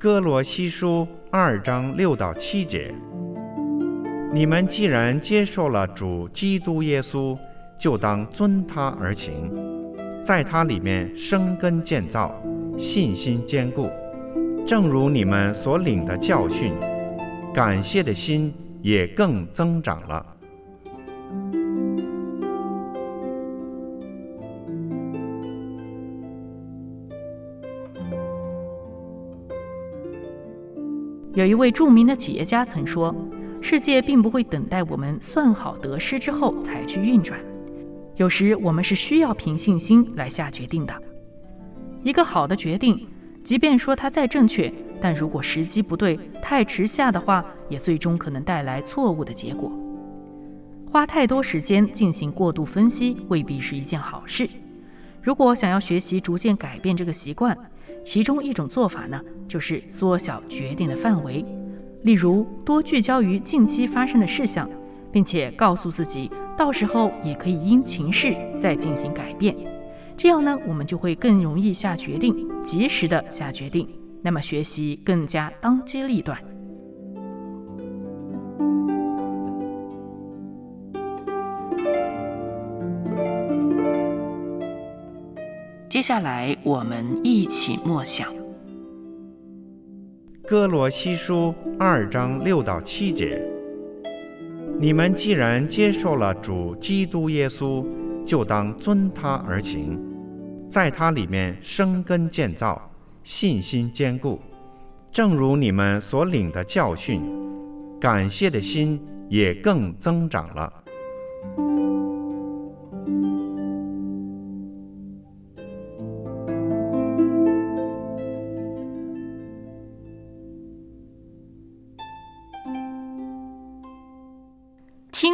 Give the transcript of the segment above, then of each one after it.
哥罗西书二章六到七节：你们既然接受了主基督耶稣，就当遵他而行。在他里面生根建造，信心坚固，正如你们所领的教训，感谢的心也更增长了。有一位著名的企业家曾说：“世界并不会等待我们算好得失之后才去运转。”有时我们是需要凭信心来下决定的。一个好的决定，即便说它再正确，但如果时机不对，太迟下的话，也最终可能带来错误的结果。花太多时间进行过度分析，未必是一件好事。如果想要学习逐渐改变这个习惯，其中一种做法呢，就是缩小决定的范围，例如多聚焦于近期发生的事项，并且告诉自己。到时候也可以因情势再进行改变，这样呢，我们就会更容易下决定，及时的下决定，那么学习更加当机立断。接下来我们一起默想《哥罗西书》二章六到七节。你们既然接受了主基督耶稣，就当遵他而行，在他里面生根建造，信心坚固，正如你们所领的教训，感谢的心也更增长了。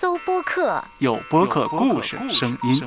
搜播客，有播客故事声音。